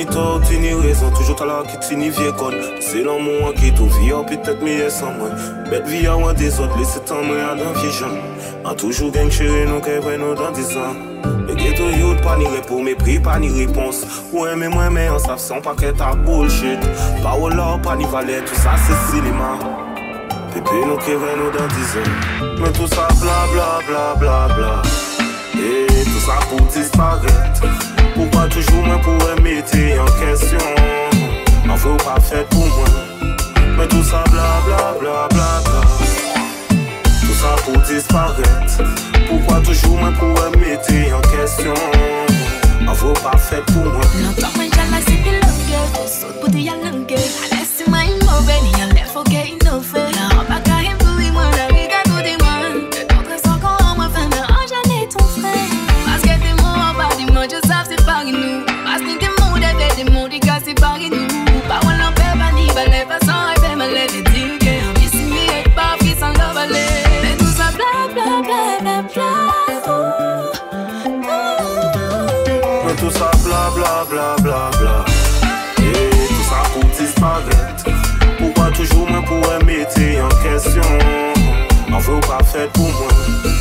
ni tort, ni raison, toujours t'as la qui ni vieux con. C'est l'amour qui tout vie, peut-être mieux sans moi. Bête vie à moi des autres, laissez moi à vieux gens. A toujours gang chéri, nous qu'est nous dans 10 ans. Le ghetto youth, pas ni repos, mépris, pas ni réponse. Ouais, mais moi, mais on savent sans paquet à bullshit. Pas au lord, pas ni valet, tout ça c'est cinéma. Pépé, nous qu'est nous dans 10 ans. Mais tout ça, bla bla bla bla bla. Et tout ça pour disparaître. Pourquoi toujours moi pour mettre en question? En faut pas pour moi. Mais tout ça, bla bla bla bla bla. Tout ça pour disparaître. Pourquoi toujours moi pour mettre en question? En faut pas pour moi. No toma ya la si te lo que, tu sot puti ya bla Et tout ça pour disparaître. Pourquoi toujours moi pour mettre en question En faut pas fait pour moi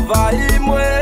vai e mãe.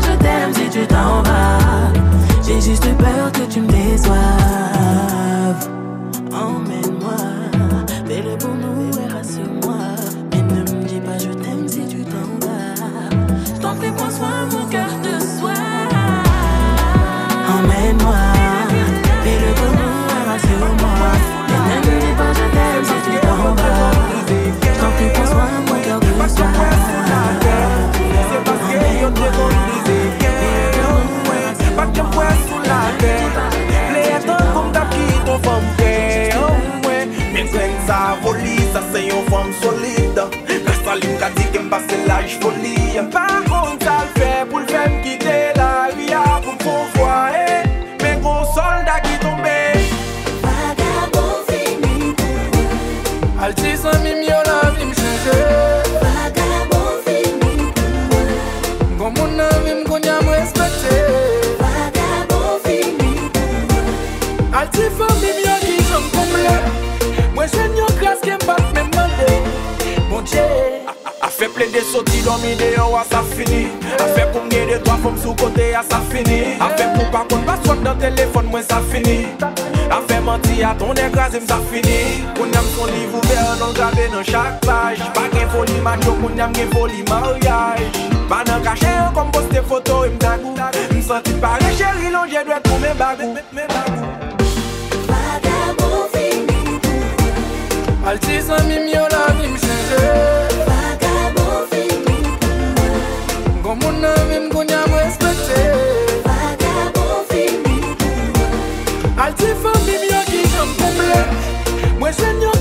je t'aime si tu t'en vas. J'ai juste peur que tu me déçois. was vielleicht verlierbar domine yo a sa fini A fe pou mge de doa fom sou kote a sa fini A fe pou pa kon baswak nan telefon mwen sa fini A fe manti a ton ekrazi msa fini Koun yam son liv ouver nan grave nan chak paj Pa gen foli manjo koun yam gen foli maryaj Pa nan kache an kon poste foto im dagou. M senti pare cheri lon je dwe tou men bagou. Al ti san mi myo la mi m chenje nan mim koun ya m respekte Vagabon fin bin pou mwen Al ti fan bim yo ki jom pouble Mwen jen yo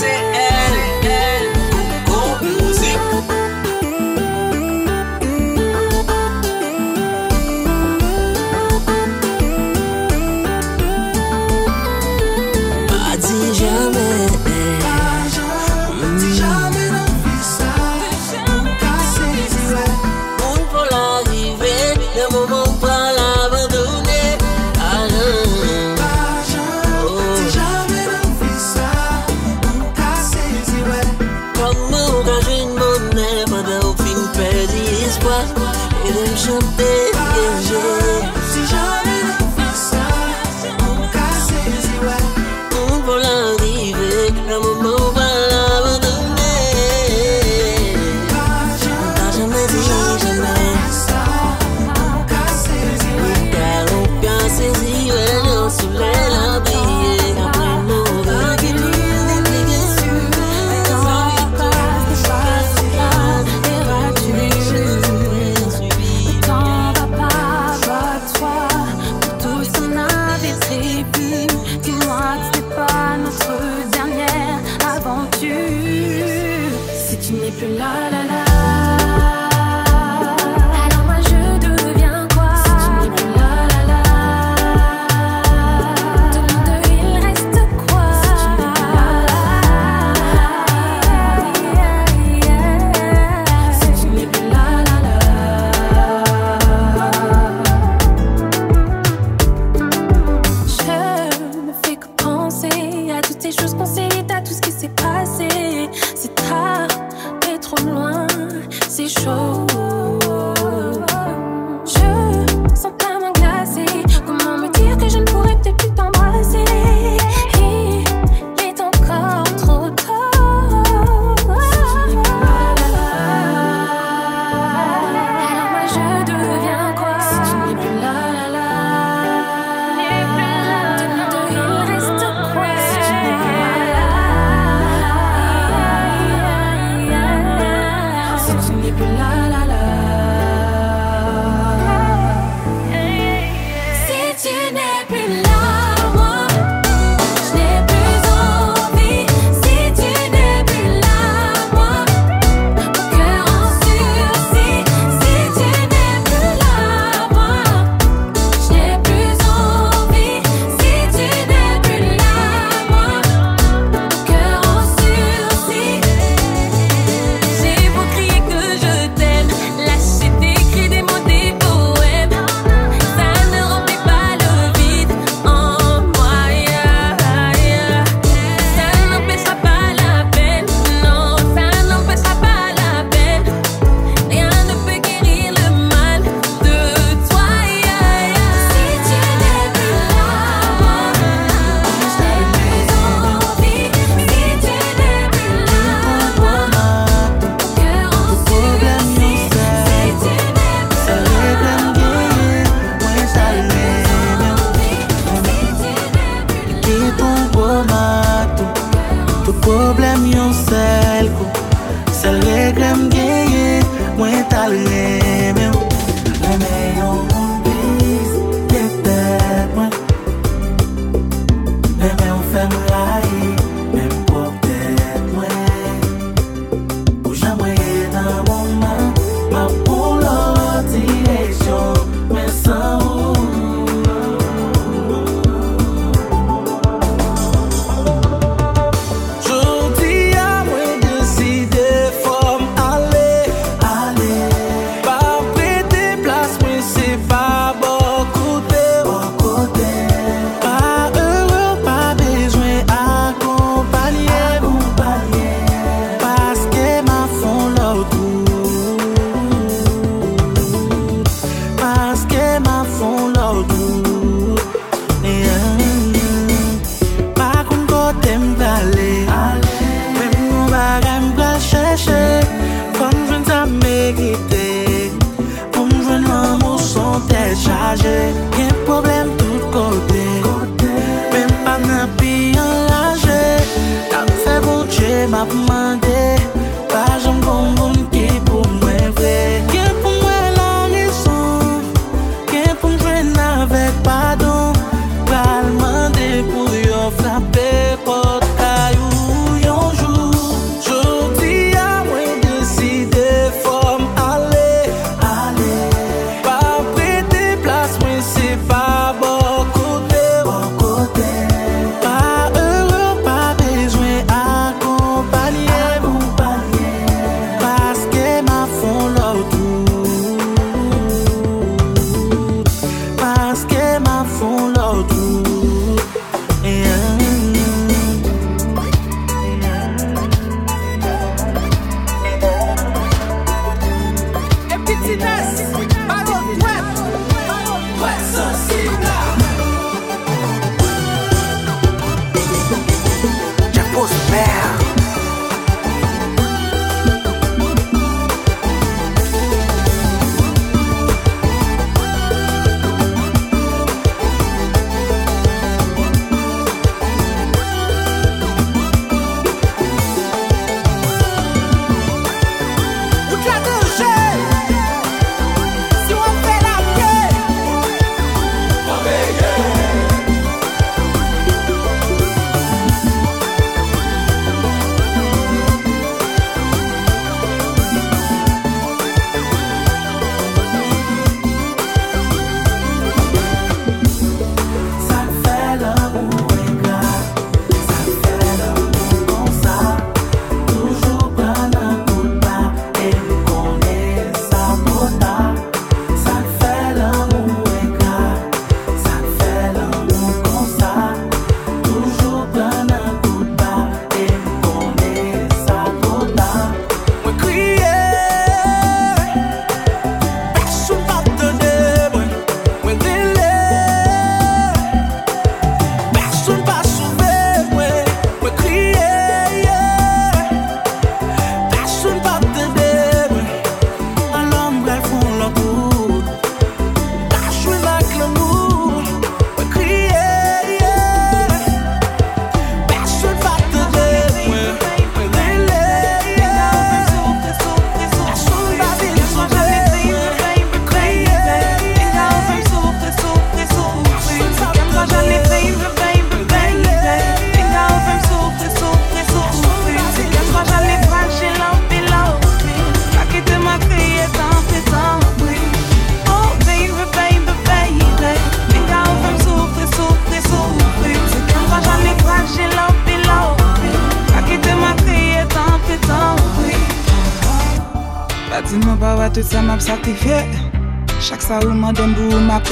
blessing.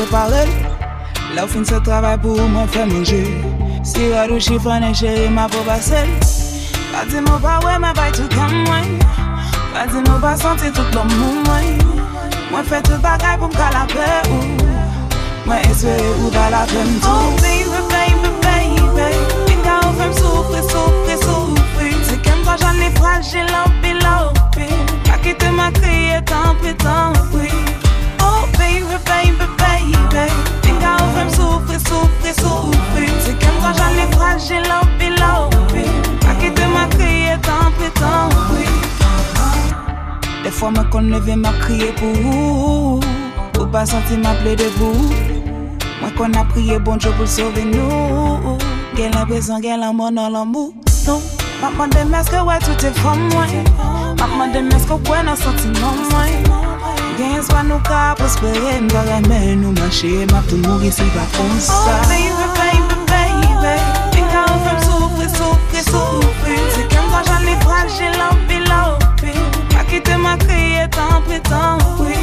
separe La ou fin se travay pou mwen fè manje Si rad ou chifone cheri ma pou basel Pa di mou pa wè mè bay tout an mwen Pa di mou pa santi tout lom moun mwen Mwen fè tout bagay pou mka la pe ou. Mwen espere ou da la pe mtou Oh baby, baby, baby. Pinka ou fèm soufri, soufri, soufri Se kem to jan e fragil an pi la ou pi Pa kite ma kriye tan pi tan pi baby, baby, baby. Tinga ovem souffre, souffre, souffre Se kem kwa jan li fragil, lopi, lopi Akite ma kriye, tanpri, tanpri De fwa mwen kon leve ma kriye pou ou Ou pas santi ma ple debou Mwen kon a priye bon jo pou sove nou Gen l'impresyon gen l'amon nan l'amou Non, ma mwen demeske wè tout e fwa mwen Ma mwen demeske wè nan santi nan mwen gen swa nou ka prospere Mwa reme nou manche, map tou mouri si ba kon sa. Oh baby, baby, baby Fika ou fèm soufri, soufri, soufri Se kem kwa jan li fral, jè lampi, lampi kite ma kriye, tanpri, tanpri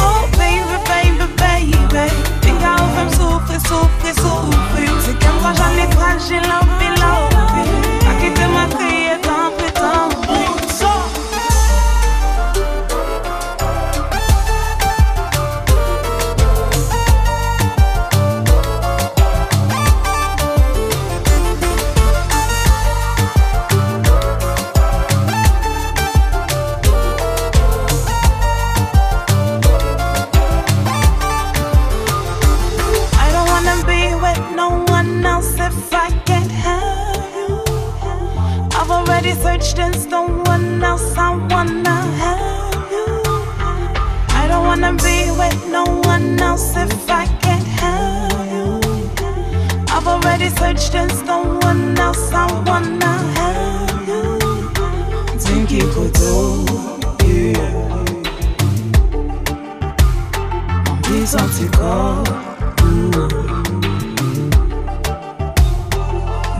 Oh baby, baby, baby Fika ou fèm soufri, soufri, soufri Se kem kwa jan li fral, jè lampi, lampi kite ma kriye wanna be with no one else if I can't have you. I've already searched and no one else I wanna have you. Dinky Koto, yeah. These anticorps.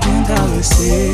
Bien caressé, ouais.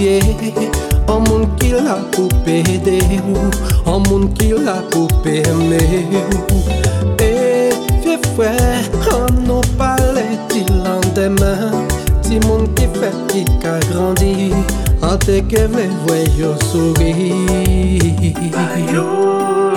pitiye An moun ki la pou pede ou An moun ki la pou peme ou E fye fwe An nou pale ti lan demen Ti moun ki fe ki ka grandi An te ke vle vwe yo souri Bayo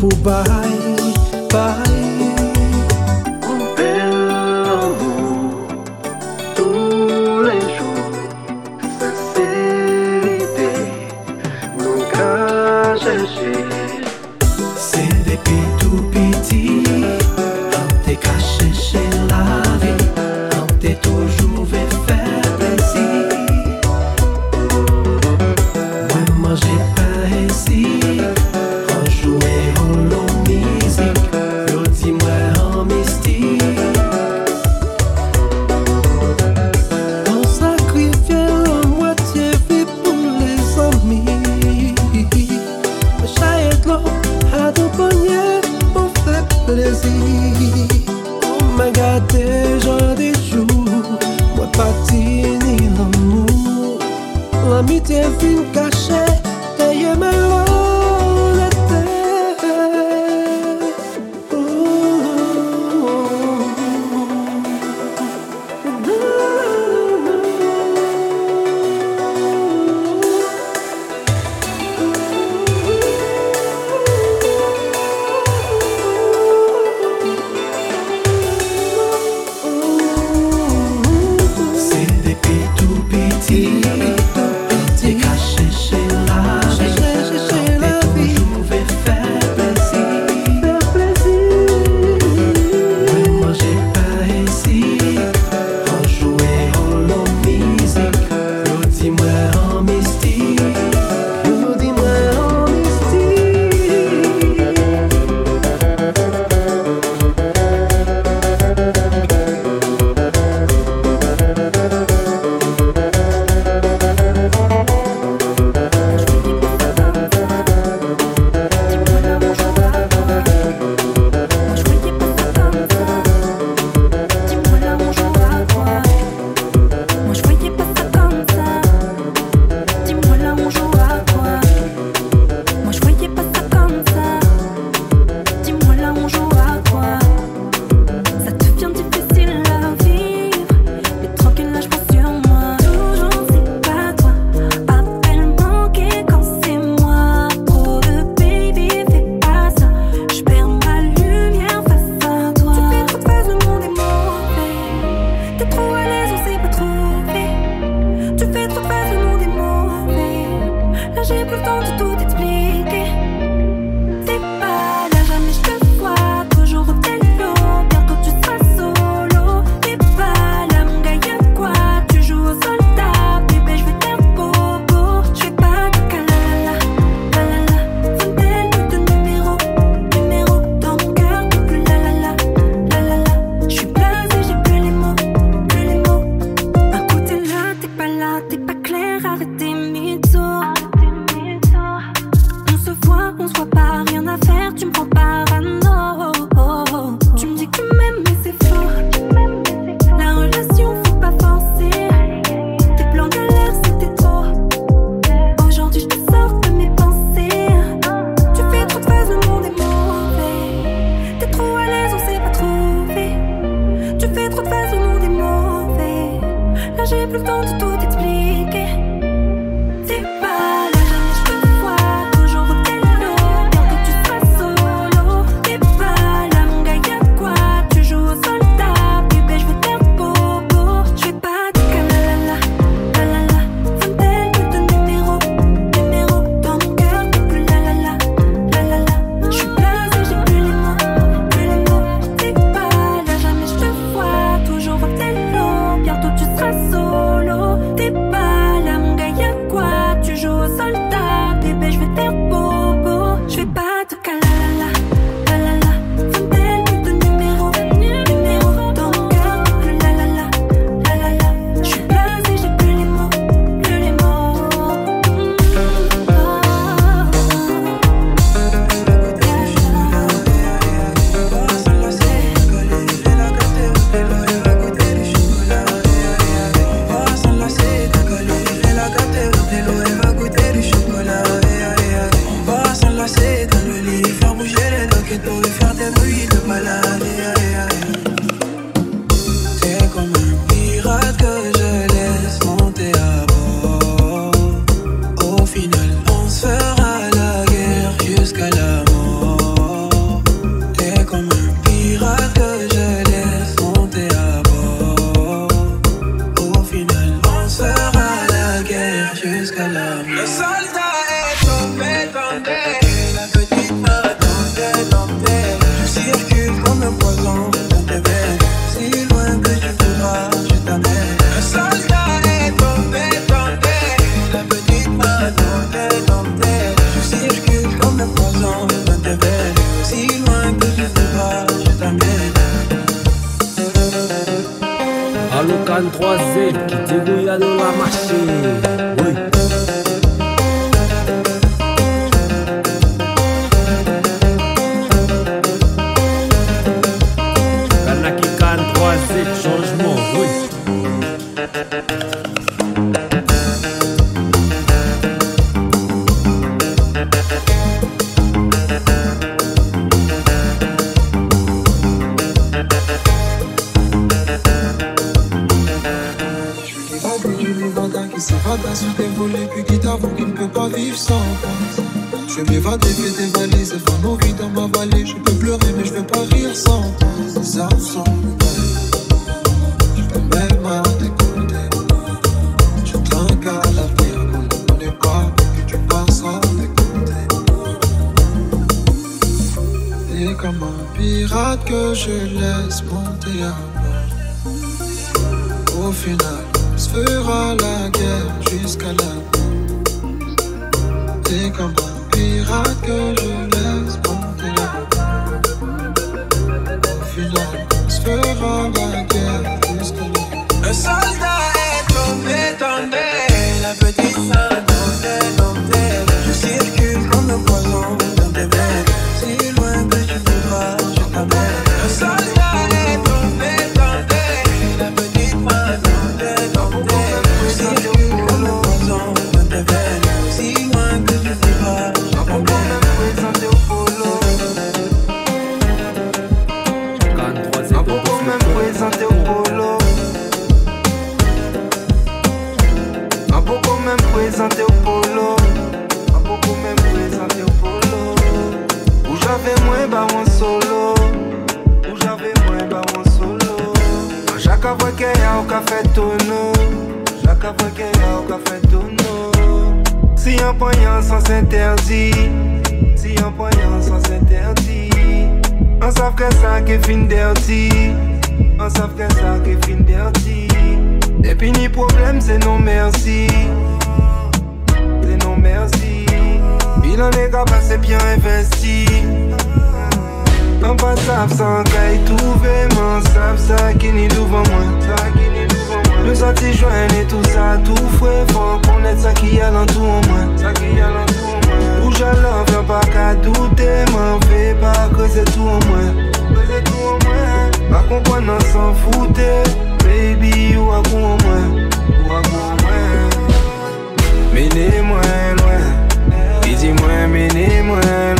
por baixo. Comme un pirate que je laisse monter à bord Au final on se fera la guerre jusqu'à la mort. T'es comme un pirate que je laisse monter la Au final, on se fera la guerre jusqu'à la mort. Un soldat est tombé, tombé. La petite sœur tombée, tombée. Je circule interdit. Si un poignant sans interdit. On savent que ça qui fin dirty On savent que ça qui fin Et puis ni problème c'est non merci. C'est non en est qu'à passer bien investi. On pas savent sans qu'à trouver M'en savent ça qui ni devant moi Ça qui ni devant moi. Nous sortis joindre et tout ça tout fouet Faut connaître ça qui y a dans tout en moi. Ça qui y a dans tout en moi Rouge à l'or, viens pas qu'à douter M'en fais pas que c'est tout en moi Que c'est tout en moi Pas comprendre s'en foutait. Baby, ou à quoi en moi Ou à quoi en moi Menez-moi loin. Et dis-moi, menez-moi loin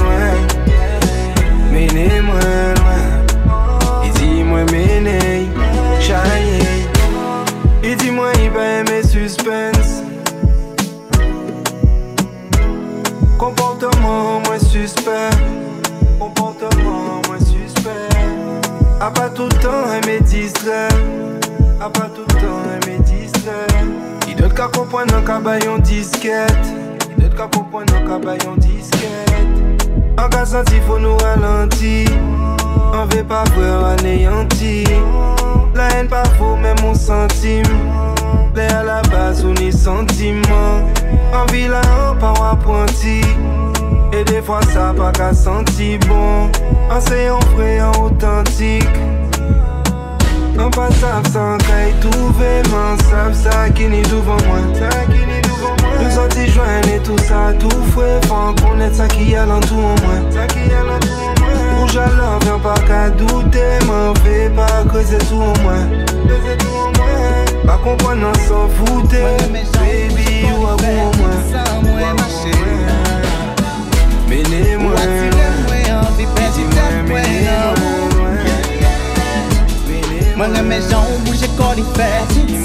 Comportement moins suspect. Comportement moins suspect. A pas tout le temps aimer distrait. A pas tout le temps aimer distrait. Il doit qu'à comprendre un cabayon disquette. Il doit qu'à comprendre un cabayon disquette. En cas senti faut nous ralentir. On veut pas voir anéanti La haine pas faux même mon centime. Lè à la base ou ni sentiment. En vilain pas apprenti des fois ça pas qu'à senti bon. En séant vrai en authentique. En pas savent sans qu'à trouver M'en savent ça qui ni devant moi Ça qui ni devant moi Nous joindre et tout ça tout fouet Faut connaître ça qui a dans tout en moi Ça qui a dans tout en moi Rouge à l'or viens pas qu'à douter M'en fais pas que c'est tout en moi c'est tout en moi Pas comprendre s'en foutait. Baby ou à bout en Mene mwen. Mwen reme jan ou bouje kori fe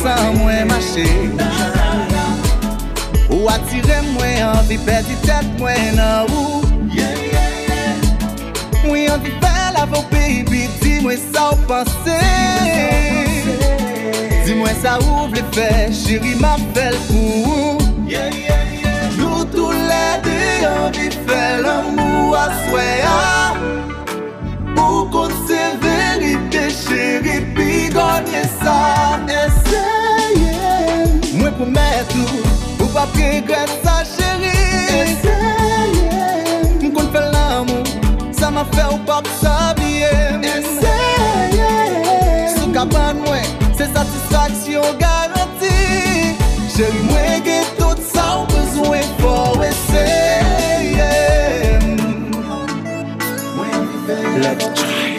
San mwen mache. Ou atire mwen anvi pedi tet mwen nan ou. Mwen anvi fe la vò baby Di mwen sa ou panse. Di mwen sa ou vle fe Chiri ma fel pou ou. di fè l'amou aswe a Pou kon se verite chéri pi ganye sa Eseye Mwen pou met nou Pou pa pregret sa chéri Eseye Mwen kon fè l'amou Sa ma fè ou pa psa biye Eseye Sou kaban mwen Se satisfaksyon garanti Chéri mwen ge tout sa ou besoin. let's try.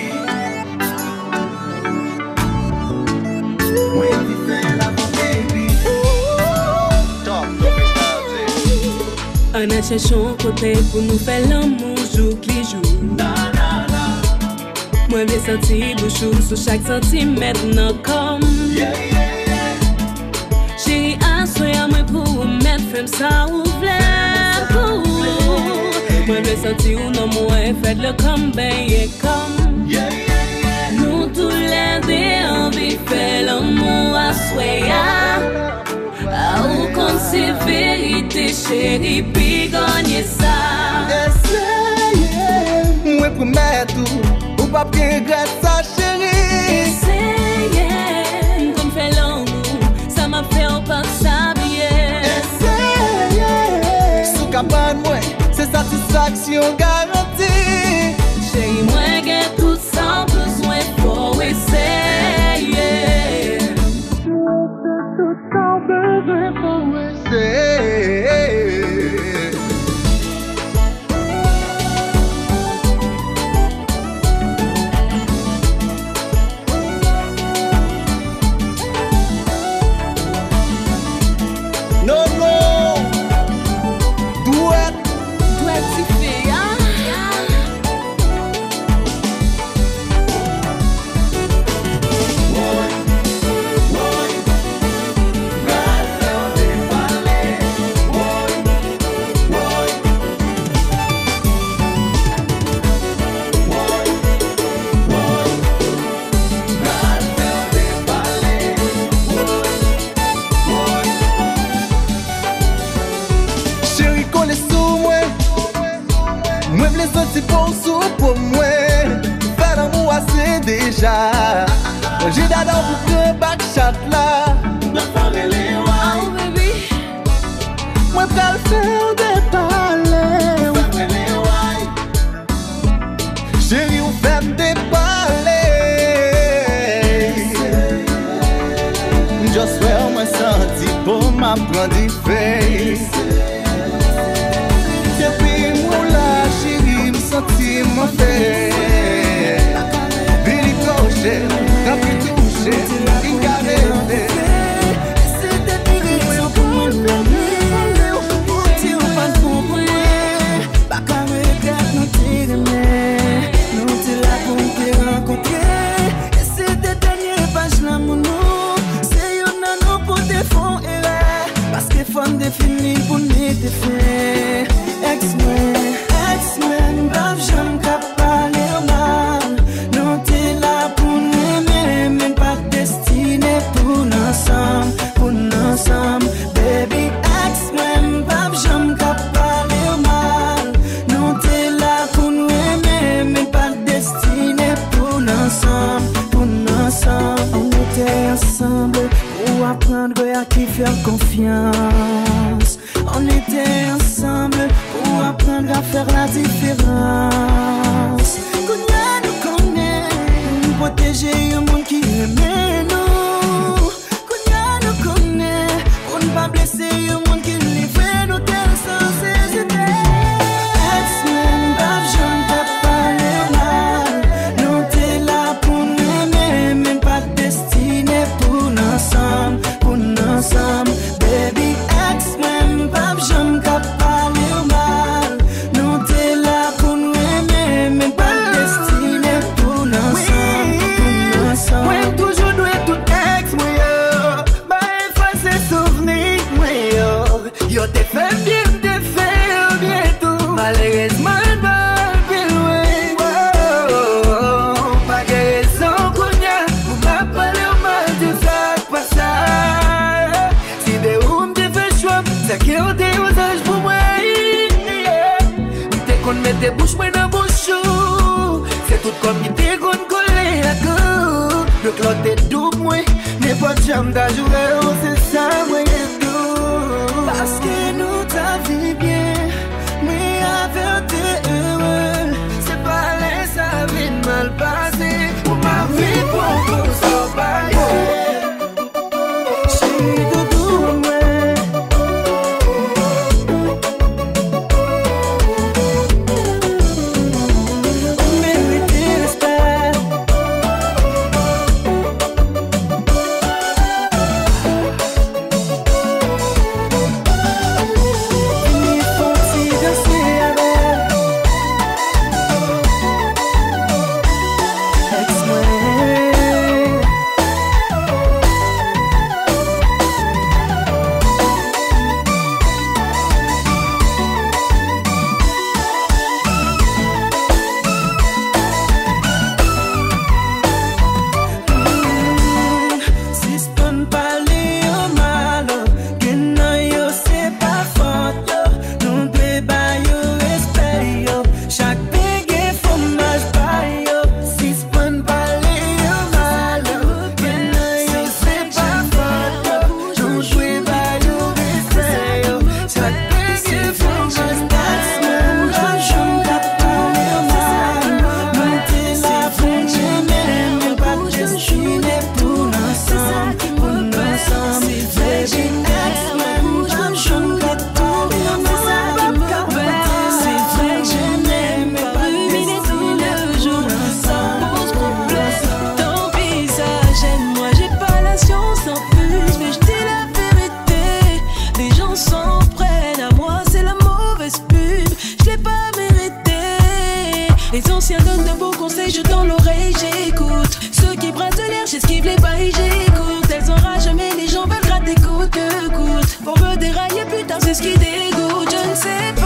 An achèchon kote pou nou fè l'amou jouk li jouk Mwen vle senti bouchou sou chak nan kom Chéri aswe a mwen pou mèt fèm sa ou vle pou Mwen vle santi ou nan mwen fèd le kom beye kom Nou tou lè de anvi fè l'amou asweya A ou kon se verite chéri pi ganye sa Eseye, mwen promet ou Ou pa pi regret sa chéri Eseye, mwen kon fè l'amou Sa ma fè ou pa sa biye Eseye, sou kapan satisfaksyon garanti Che yi mwen gen tout san bezwen pou eseye Mwen gen tout san bezwen pou eseye Les anciens donnent de beaux conseils, je tends l'oreille, j'écoute. Ceux qui brassent de l'air, j'esquive les bails, j'écoute. Elles enragent, mais les gens veulent gratter coûte que coûte. Pour me dérailler plus tard, c'est ce qui dégoûte, je ne sais pas.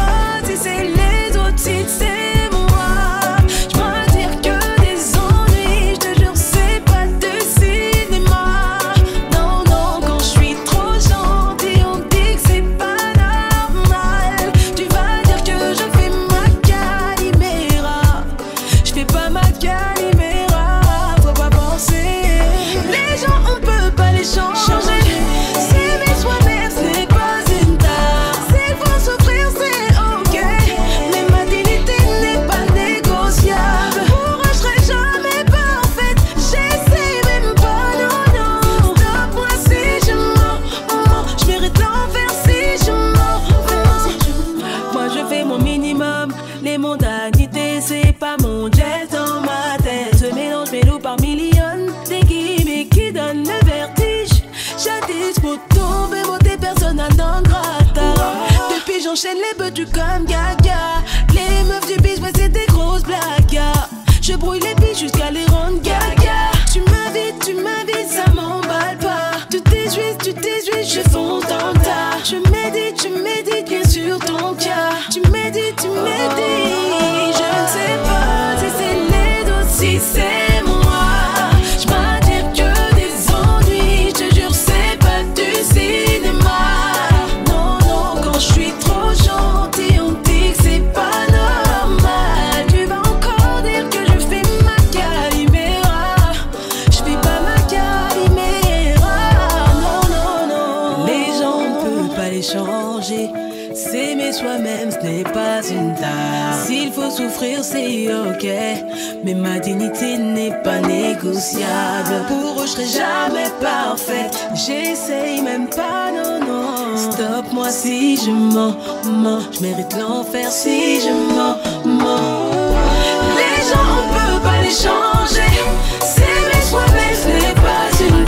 Pour eux, je serai jamais parfaite. J'essaye même pas, non, non. Stop-moi si je mens, mens. Je mérite l'enfer si je mens, mens. Les gens, on peut pas les changer. S'aimer soi-même, ce n'est pas une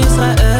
Israël.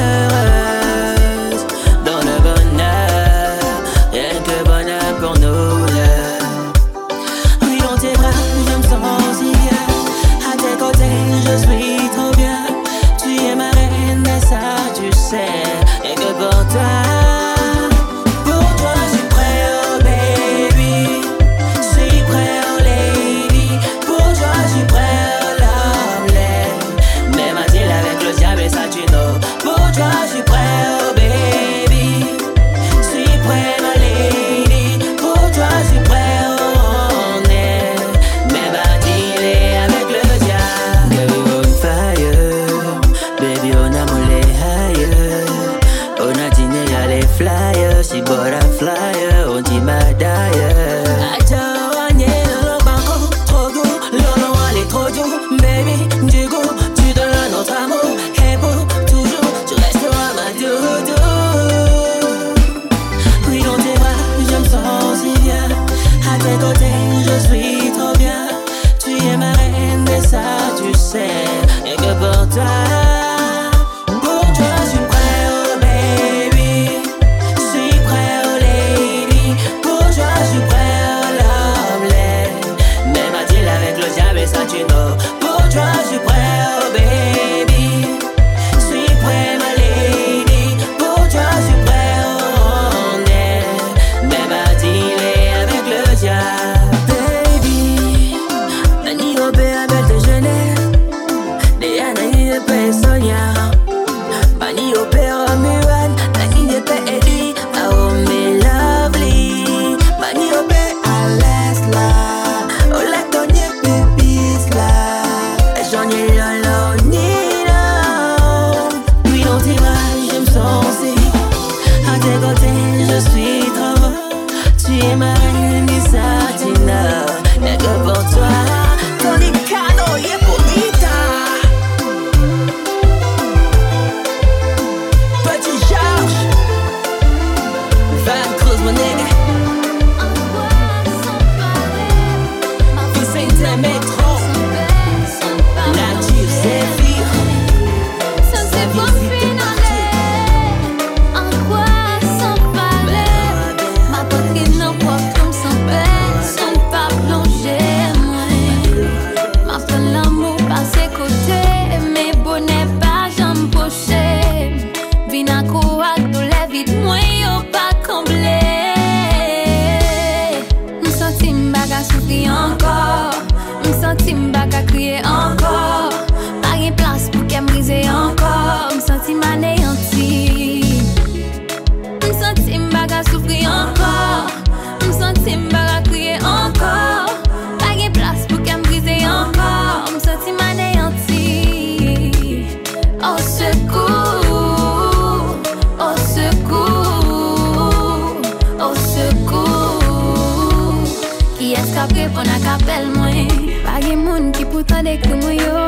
ekri mwen yo.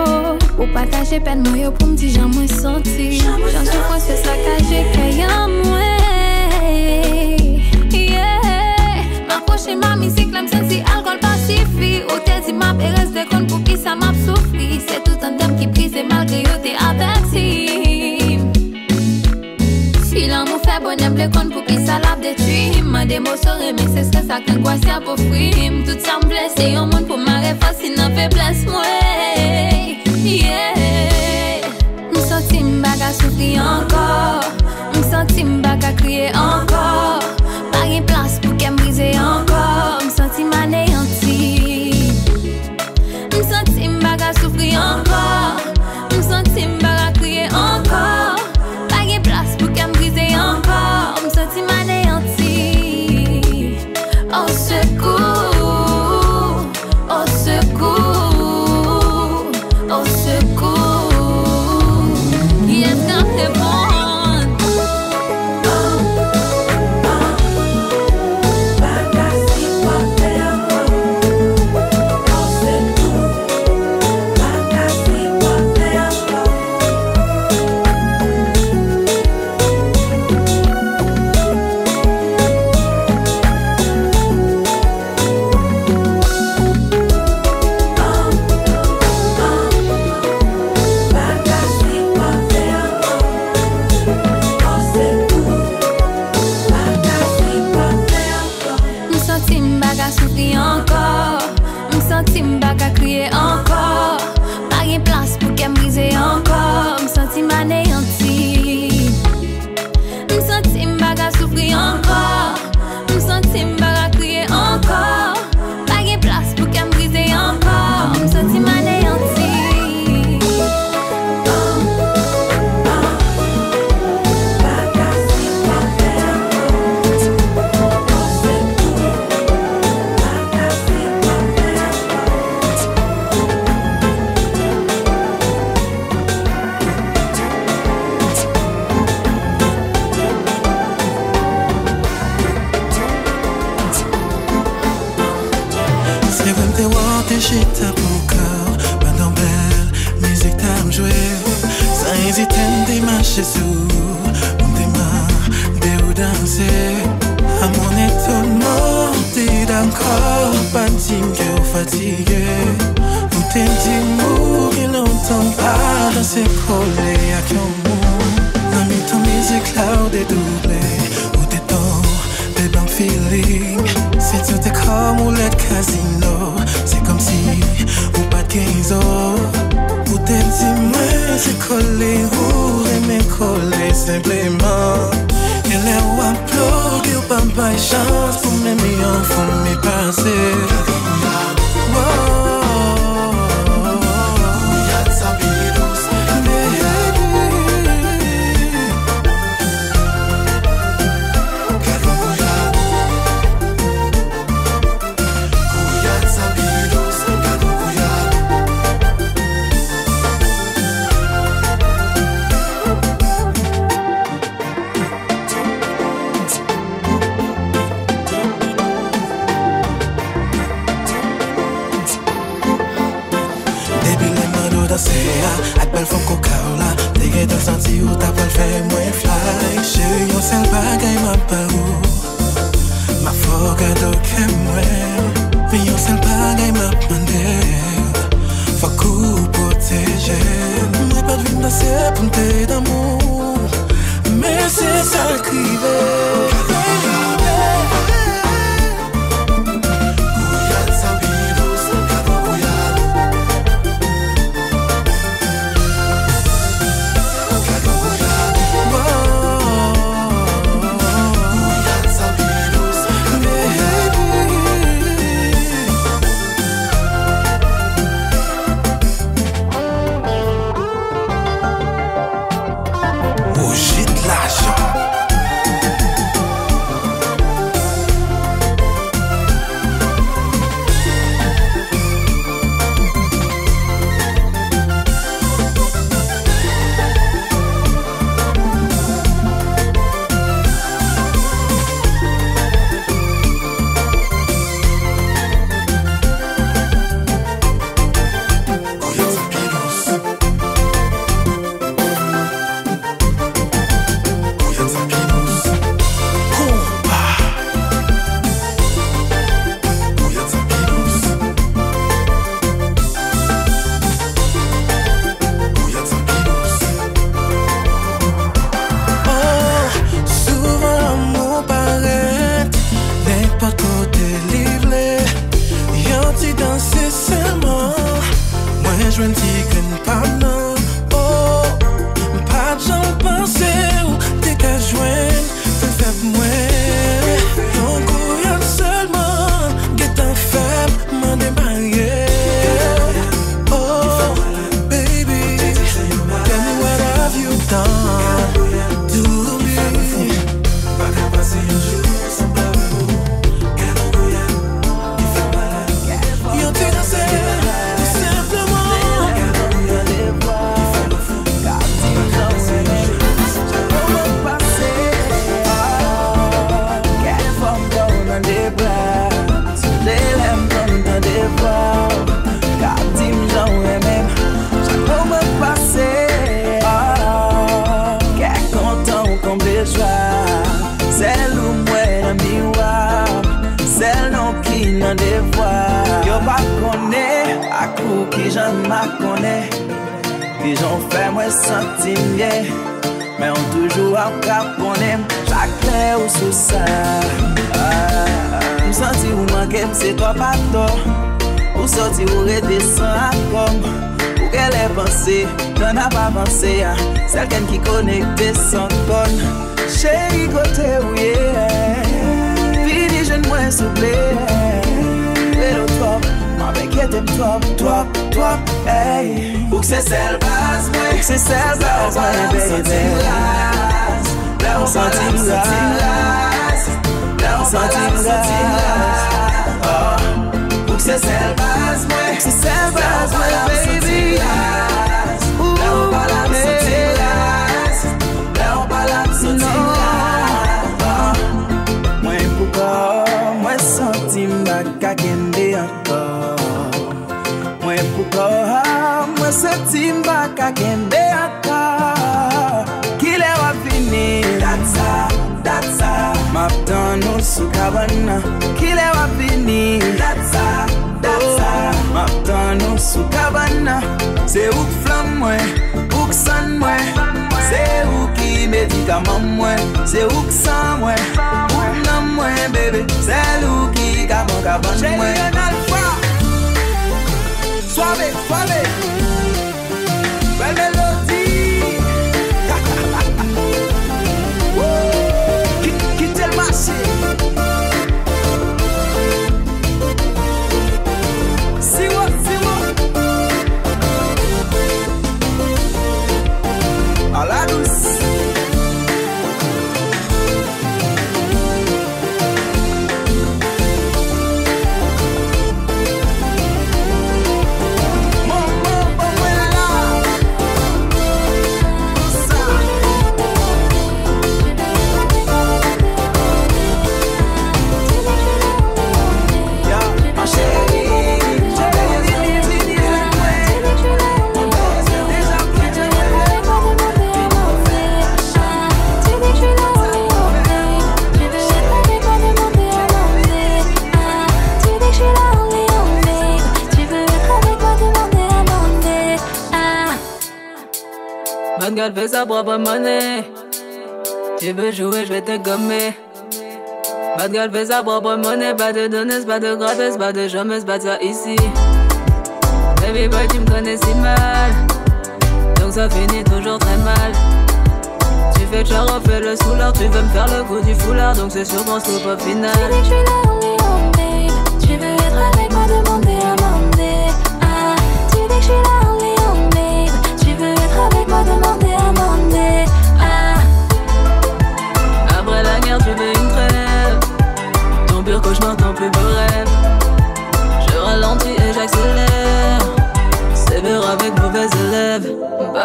Ou pataje pen mwen yo pou mdi jan mwen santi Jan sou fwa se sakaje kayan mwen Ma proche ma mizik la msensi alkol pa chifi Ou te di map e res de kon pou ki sa map soufri Se tout an tem ki prize malgre yo te averti. Filan mou fe bonem ble kon pou ki salap detui Mwen de mou sore mek se stres ak nan kwa siya pou frim. Tout sa m blese yon moun pou mare fasi nan febles mwen. Yeah. M senti m baga soufri ankor. M senti m baga kriye ankor. Pari plas pou ke m brize ankor. M senti m aneyanti. M senti m baga soufri ankor. mwen, ouksan mwen Se ou ki medikaman mwen, se ouksan mwen Ouk nan mwen bebe, se lou ki kabon kabon mwen. Jeli yon alfa! Soave, soave! elle sa propre monnaie. Tu veux jouer, je vais te gommer. Bad girl fait sa propre monnaie, pas de donneuse, pas de gratteuse, pas de jamais pas de ça ici. Baby boy, tu me connais si mal, donc ça finit toujours très mal. Tu fais le fais le soulard, tu veux me faire le coup du foulard, donc c'est sûrement slow au final.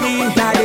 Now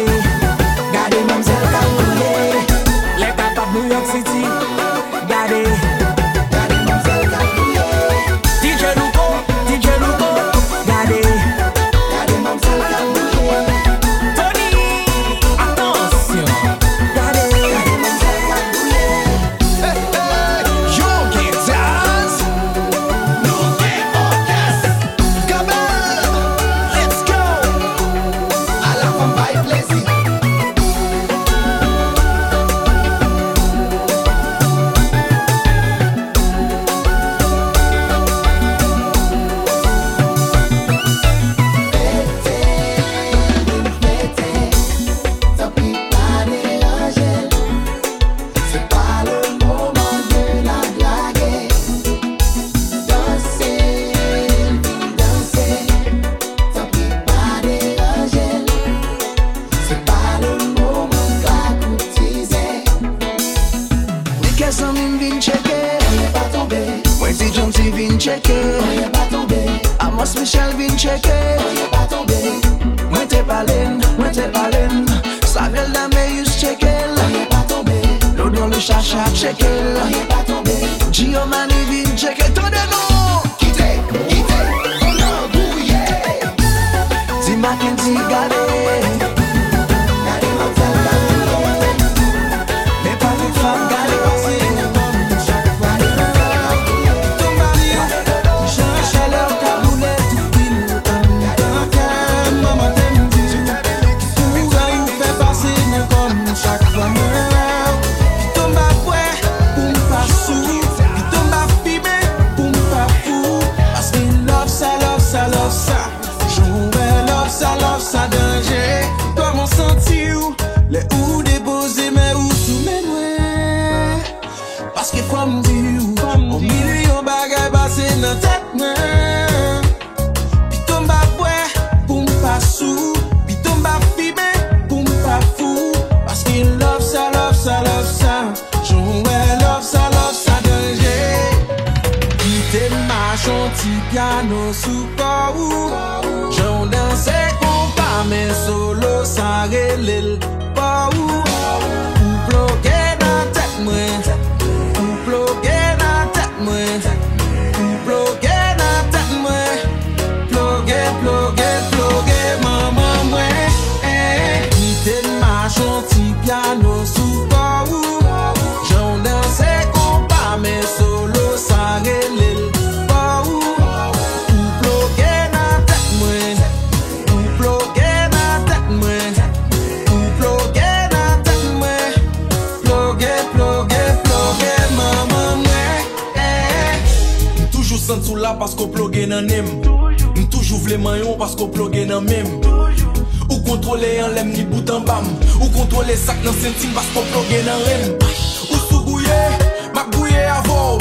pasko plogue nan nem. M toujou vle mayon pasko plogue nan mem. Ou kontrole yon lem ni boutan bam. Ou kontrole sak nan sentim pasko plogue nan rem. Ou sou gouye, mak gouye avou.